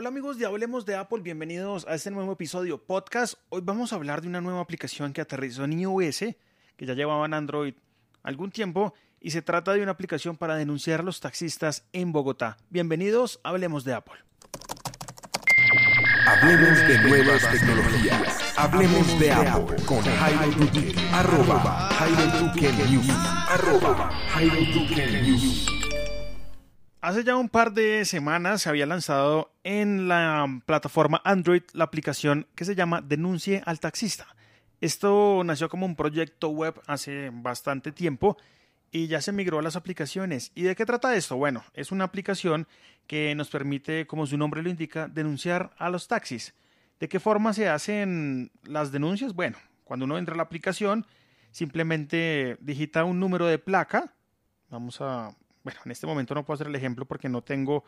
Hola amigos de Hablemos de Apple, bienvenidos a este nuevo episodio podcast. Hoy vamos a hablar de una nueva aplicación que aterrizó en iOS, que ya llevaba en Android algún tiempo, y se trata de una aplicación para denunciar a los taxistas en Bogotá. Bienvenidos Hablemos de Apple. Hablemos de nuevas tecnologías. Hablemos de Apple con Jairo Duque. Arroba Jairo Duque News. Arroba Jairo Duque News. Hace ya un par de semanas se había lanzado en la plataforma Android la aplicación que se llama Denuncie al Taxista. Esto nació como un proyecto web hace bastante tiempo y ya se migró a las aplicaciones. ¿Y de qué trata esto? Bueno, es una aplicación que nos permite, como su nombre lo indica, denunciar a los taxis. ¿De qué forma se hacen las denuncias? Bueno, cuando uno entra a la aplicación, simplemente digita un número de placa. Vamos a bueno, en este momento no puedo hacer el ejemplo porque no tengo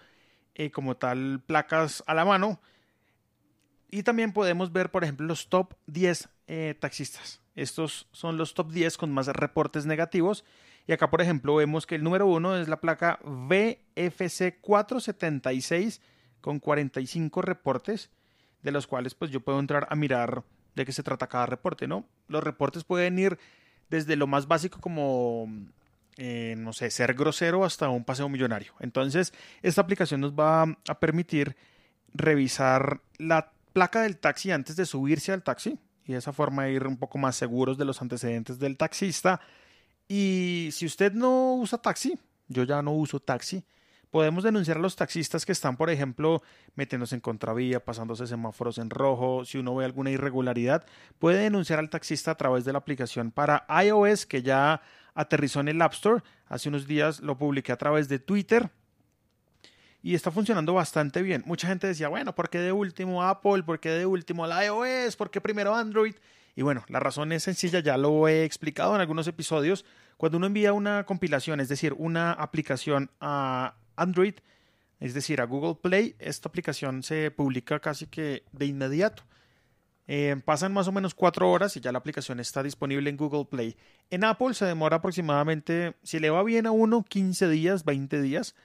eh, como tal placas a la mano. Y también podemos ver, por ejemplo, los top 10 eh, taxistas. Estos son los top 10 con más reportes negativos. Y acá, por ejemplo, vemos que el número 1 es la placa VFC 476 con 45 reportes, de los cuales pues yo puedo entrar a mirar de qué se trata cada reporte, ¿no? Los reportes pueden ir desde lo más básico como eh, no sé, ser grosero hasta un paseo millonario. Entonces, esta aplicación nos va a permitir revisar la placa del taxi antes de subirse al taxi y de esa forma ir un poco más seguros de los antecedentes del taxista. Y si usted no usa taxi, yo ya no uso taxi, podemos denunciar a los taxistas que están, por ejemplo, metiéndose en contravía, pasándose semáforos en rojo. Si uno ve alguna irregularidad, puede denunciar al taxista a través de la aplicación para iOS que ya aterrizó en el App Store. Hace unos días lo publiqué a través de Twitter y está funcionando bastante bien. Mucha gente decía, bueno, ¿por qué de último Apple? ¿Por qué de último la iOS? ¿Por qué primero Android? Y bueno, la razón es sencilla, ya lo he explicado en algunos episodios. Cuando uno envía una compilación, es decir, una aplicación a Android, es decir, a Google Play, esta aplicación se publica casi que de inmediato. Eh, pasan más o menos cuatro horas y ya la aplicación está disponible en Google Play. En Apple se demora aproximadamente, si le va bien a uno, 15 días, 20 días.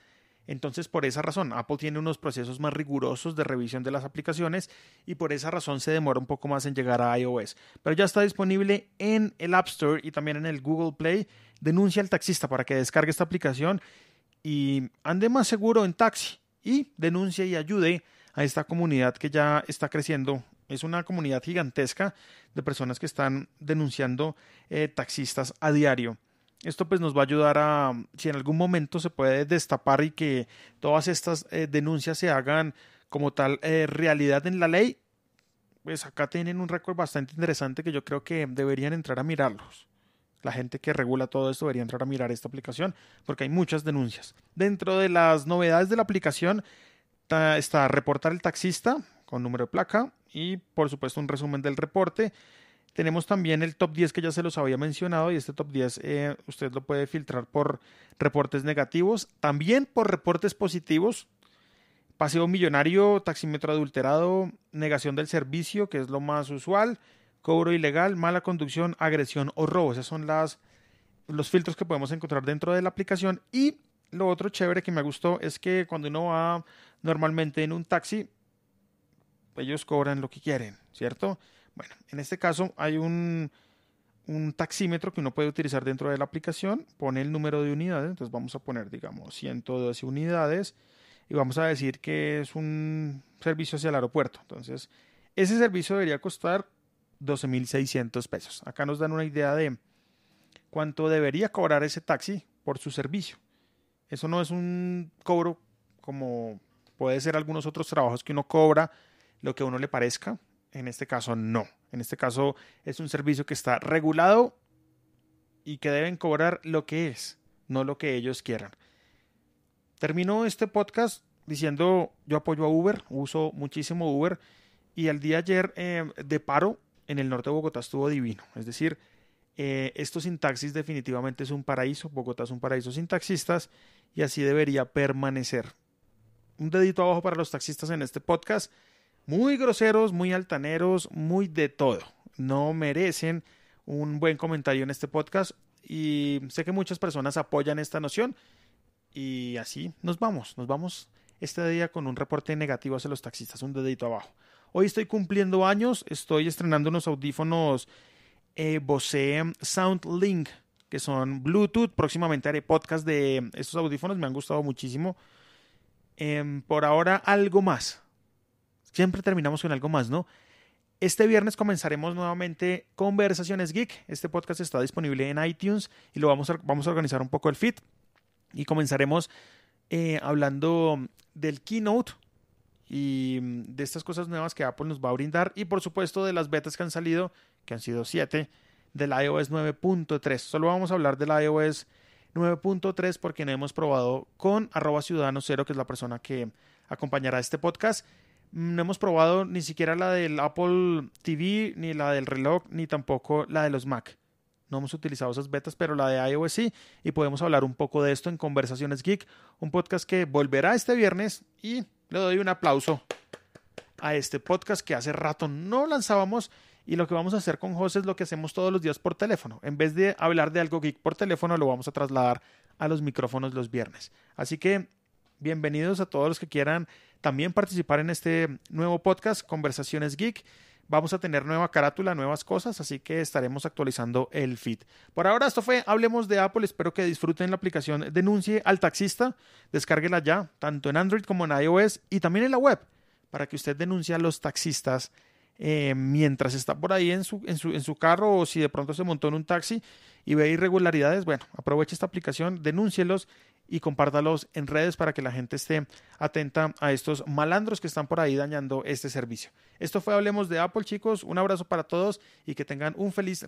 Entonces, por esa razón, Apple tiene unos procesos más rigurosos de revisión de las aplicaciones y por esa razón se demora un poco más en llegar a iOS. Pero ya está disponible en el App Store y también en el Google Play. Denuncia al taxista para que descargue esta aplicación y ande más seguro en taxi y denuncie y ayude a esta comunidad que ya está creciendo es una comunidad gigantesca de personas que están denunciando eh, taxistas a diario. Esto pues nos va a ayudar a, si en algún momento se puede destapar y que todas estas eh, denuncias se hagan como tal eh, realidad en la ley, pues acá tienen un récord bastante interesante que yo creo que deberían entrar a mirarlos. La gente que regula todo esto debería entrar a mirar esta aplicación porque hay muchas denuncias. Dentro de las novedades de la aplicación está reportar el taxista con número de placa, y por supuesto un resumen del reporte. Tenemos también el top 10 que ya se los había mencionado y este top 10 eh, usted lo puede filtrar por reportes negativos, también por reportes positivos. Paseo millonario, taxímetro adulterado, negación del servicio, que es lo más usual, cobro ilegal, mala conducción, agresión o robo. Esos son las, los filtros que podemos encontrar dentro de la aplicación. Y lo otro chévere que me gustó es que cuando uno va normalmente en un taxi, ellos cobran lo que quieren, ¿cierto? Bueno, en este caso hay un, un taxímetro que uno puede utilizar dentro de la aplicación, pone el número de unidades, entonces vamos a poner, digamos, 112 unidades y vamos a decir que es un servicio hacia el aeropuerto. Entonces, ese servicio debería costar 12.600 pesos. Acá nos dan una idea de cuánto debería cobrar ese taxi por su servicio. Eso no es un cobro como puede ser algunos otros trabajos que uno cobra lo que a uno le parezca. En este caso, no. En este caso, es un servicio que está regulado y que deben cobrar lo que es, no lo que ellos quieran. Termino este podcast diciendo, yo apoyo a Uber, uso muchísimo Uber y el día ayer eh, de paro en el norte de Bogotá estuvo divino. Es decir, eh, esto sin taxis definitivamente es un paraíso. Bogotá es un paraíso sin taxistas y así debería permanecer. Un dedito abajo para los taxistas en este podcast muy groseros, muy altaneros, muy de todo. No merecen un buen comentario en este podcast y sé que muchas personas apoyan esta noción y así nos vamos, nos vamos este día con un reporte negativo hacia los taxistas, un dedito abajo. Hoy estoy cumpliendo años, estoy estrenando unos audífonos eh, Bose SoundLink, que son Bluetooth. Próximamente haré podcast de estos audífonos, me han gustado muchísimo. Em, por ahora, algo más. Siempre terminamos con algo más, ¿no? Este viernes comenzaremos nuevamente Conversaciones Geek. Este podcast está disponible en iTunes y lo vamos a, vamos a organizar un poco el feed. Y comenzaremos eh, hablando del keynote y de estas cosas nuevas que Apple nos va a brindar. Y por supuesto de las betas que han salido, que han sido 7, del iOS 9.3. Solo vamos a hablar del iOS 9.3 porque no hemos probado con arroba ciudadano cero, que es la persona que acompañará este podcast no hemos probado ni siquiera la del Apple TV, ni la del reloj, ni tampoco la de los Mac. No hemos utilizado esas betas, pero la de iOS sí, y podemos hablar un poco de esto en Conversaciones Geek, un podcast que volverá este viernes y le doy un aplauso a este podcast que hace rato no lanzábamos y lo que vamos a hacer con José es lo que hacemos todos los días por teléfono. En vez de hablar de algo geek por teléfono, lo vamos a trasladar a los micrófonos los viernes. Así que bienvenidos a todos los que quieran también participar en este nuevo podcast, Conversaciones Geek. Vamos a tener nueva carátula, nuevas cosas, así que estaremos actualizando el feed. Por ahora, esto fue Hablemos de Apple. Espero que disfruten la aplicación Denuncie al Taxista. Descárguela ya, tanto en Android como en iOS y también en la web, para que usted denuncie a los taxistas eh, mientras está por ahí en su, en, su, en su carro o si de pronto se montó en un taxi y ve irregularidades. Bueno, aproveche esta aplicación, denúncielos y compártalos en redes para que la gente esté atenta a estos malandros que están por ahí dañando este servicio. Esto fue Hablemos de Apple, chicos. Un abrazo para todos y que tengan un feliz